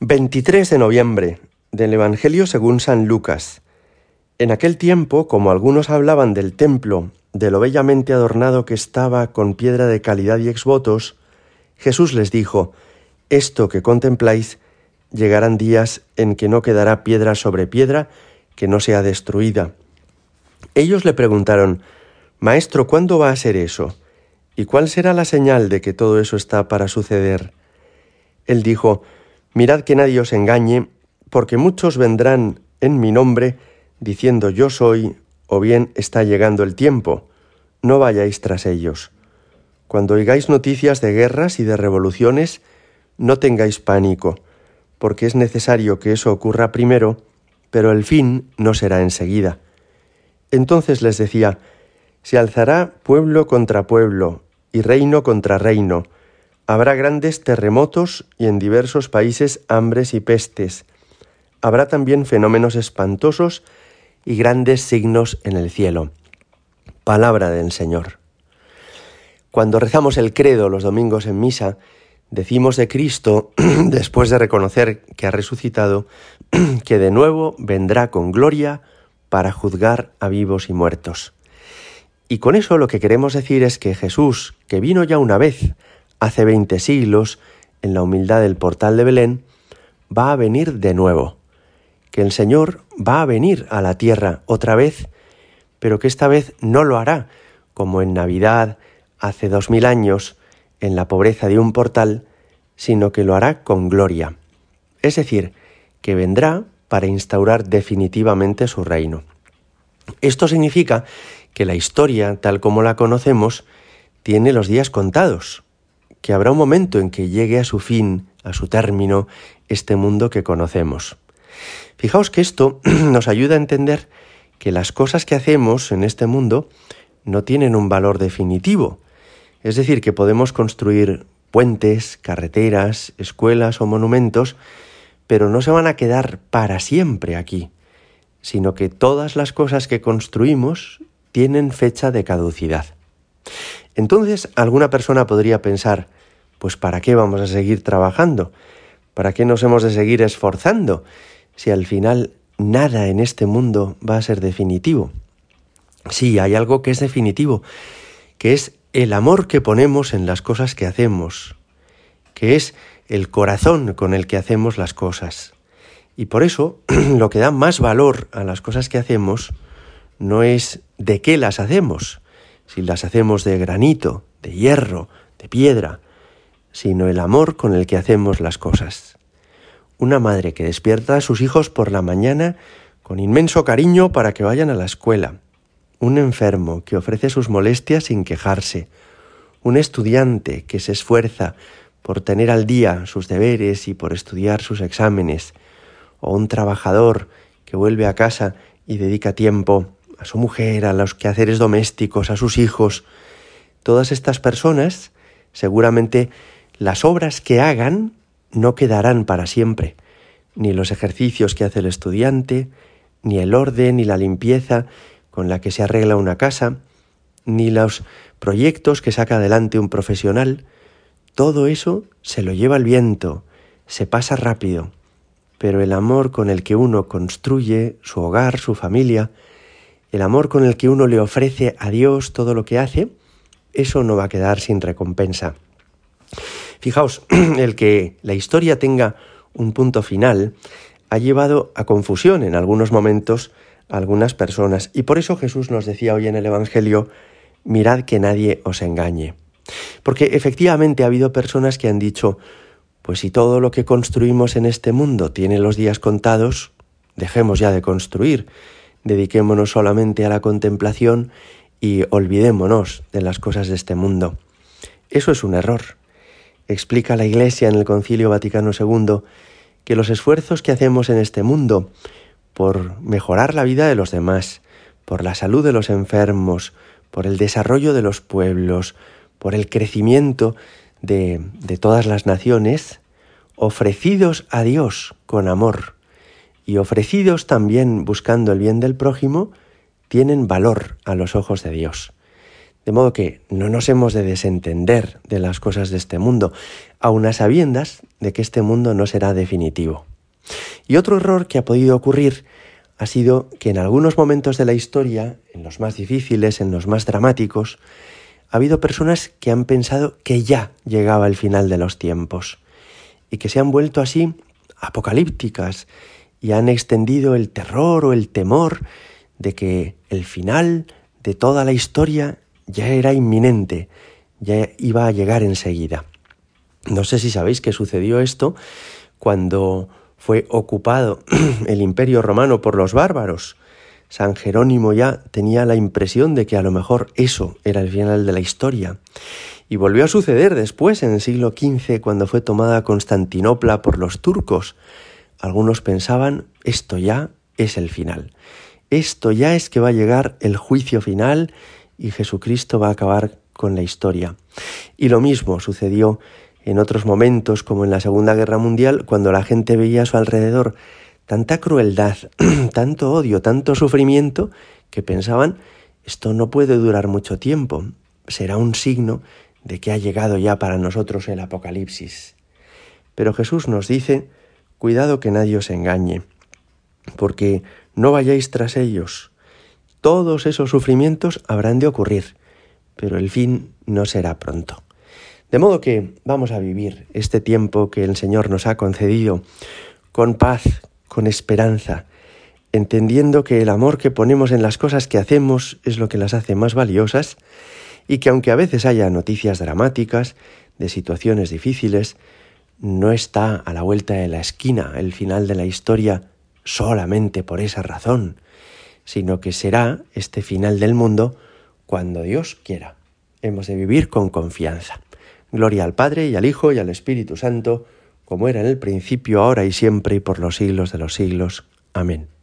23 de noviembre del Evangelio según San Lucas. En aquel tiempo, como algunos hablaban del templo, de lo bellamente adornado que estaba con piedra de calidad y exvotos, Jesús les dijo, Esto que contempláis, llegarán días en que no quedará piedra sobre piedra que no sea destruida. Ellos le preguntaron, Maestro, ¿cuándo va a ser eso? ¿Y cuál será la señal de que todo eso está para suceder? Él dijo, Mirad que nadie os engañe, porque muchos vendrán en mi nombre diciendo yo soy, o bien está llegando el tiempo. No vayáis tras ellos. Cuando oigáis noticias de guerras y de revoluciones, no tengáis pánico, porque es necesario que eso ocurra primero, pero el fin no será enseguida. Entonces les decía, se alzará pueblo contra pueblo y reino contra reino, Habrá grandes terremotos y en diversos países hambres y pestes. Habrá también fenómenos espantosos y grandes signos en el cielo. Palabra del Señor. Cuando rezamos el credo los domingos en misa, decimos de Cristo, después de reconocer que ha resucitado, que de nuevo vendrá con gloria para juzgar a vivos y muertos. Y con eso lo que queremos decir es que Jesús, que vino ya una vez hace veinte siglos, en la humildad del portal de Belén, va a venir de nuevo, que el Señor va a venir a la tierra otra vez, pero que esta vez no lo hará como en Navidad hace dos mil años, en la pobreza de un portal, sino que lo hará con gloria. Es decir, que vendrá para instaurar definitivamente su reino. Esto significa que la historia, tal como la conocemos, tiene los días contados, que habrá un momento en que llegue a su fin, a su término, este mundo que conocemos. Fijaos que esto nos ayuda a entender que las cosas que hacemos en este mundo no tienen un valor definitivo. Es decir, que podemos construir puentes, carreteras, escuelas o monumentos, pero no se van a quedar para siempre aquí, sino que todas las cosas que construimos tienen fecha de caducidad. Entonces, alguna persona podría pensar, pues ¿para qué vamos a seguir trabajando? ¿Para qué nos hemos de seguir esforzando si al final nada en este mundo va a ser definitivo? Sí, hay algo que es definitivo, que es el amor que ponemos en las cosas que hacemos, que es el corazón con el que hacemos las cosas. Y por eso lo que da más valor a las cosas que hacemos no es de qué las hacemos, si las hacemos de granito, de hierro, de piedra, sino el amor con el que hacemos las cosas. Una madre que despierta a sus hijos por la mañana con inmenso cariño para que vayan a la escuela. Un enfermo que ofrece sus molestias sin quejarse. Un estudiante que se esfuerza por tener al día sus deberes y por estudiar sus exámenes. O un trabajador que vuelve a casa y dedica tiempo a su mujer, a los quehaceres domésticos, a sus hijos. Todas estas personas seguramente las obras que hagan no quedarán para siempre, ni los ejercicios que hace el estudiante, ni el orden y la limpieza con la que se arregla una casa, ni los proyectos que saca adelante un profesional, todo eso se lo lleva el viento, se pasa rápido, pero el amor con el que uno construye su hogar, su familia, el amor con el que uno le ofrece a Dios todo lo que hace, eso no va a quedar sin recompensa. Fijaos, el que la historia tenga un punto final ha llevado a confusión en algunos momentos a algunas personas y por eso Jesús nos decía hoy en el Evangelio, mirad que nadie os engañe. Porque efectivamente ha habido personas que han dicho, pues si todo lo que construimos en este mundo tiene los días contados, dejemos ya de construir, dediquémonos solamente a la contemplación y olvidémonos de las cosas de este mundo. Eso es un error explica la Iglesia en el Concilio Vaticano II que los esfuerzos que hacemos en este mundo por mejorar la vida de los demás, por la salud de los enfermos, por el desarrollo de los pueblos, por el crecimiento de, de todas las naciones, ofrecidos a Dios con amor y ofrecidos también buscando el bien del prójimo, tienen valor a los ojos de Dios. De modo que no nos hemos de desentender de las cosas de este mundo, aun a sabiendas de que este mundo no será definitivo. Y otro error que ha podido ocurrir ha sido que en algunos momentos de la historia, en los más difíciles, en los más dramáticos, ha habido personas que han pensado que ya llegaba el final de los tiempos y que se han vuelto así apocalípticas y han extendido el terror o el temor de que el final de toda la historia ya era inminente, ya iba a llegar enseguida. No sé si sabéis que sucedió esto cuando fue ocupado el imperio romano por los bárbaros. San Jerónimo ya tenía la impresión de que a lo mejor eso era el final de la historia. Y volvió a suceder después, en el siglo XV, cuando fue tomada Constantinopla por los turcos. Algunos pensaban, esto ya es el final. Esto ya es que va a llegar el juicio final y Jesucristo va a acabar con la historia. Y lo mismo sucedió en otros momentos, como en la Segunda Guerra Mundial, cuando la gente veía a su alrededor tanta crueldad, tanto odio, tanto sufrimiento, que pensaban, esto no puede durar mucho tiempo, será un signo de que ha llegado ya para nosotros el Apocalipsis. Pero Jesús nos dice, cuidado que nadie os engañe, porque no vayáis tras ellos. Todos esos sufrimientos habrán de ocurrir, pero el fin no será pronto. De modo que vamos a vivir este tiempo que el Señor nos ha concedido con paz, con esperanza, entendiendo que el amor que ponemos en las cosas que hacemos es lo que las hace más valiosas y que aunque a veces haya noticias dramáticas, de situaciones difíciles, no está a la vuelta de la esquina el final de la historia solamente por esa razón, sino que será este final del mundo cuando Dios quiera. Hemos de vivir con confianza. Gloria al Padre y al Hijo y al Espíritu Santo, como era en el principio, ahora y siempre y por los siglos de los siglos. Amén.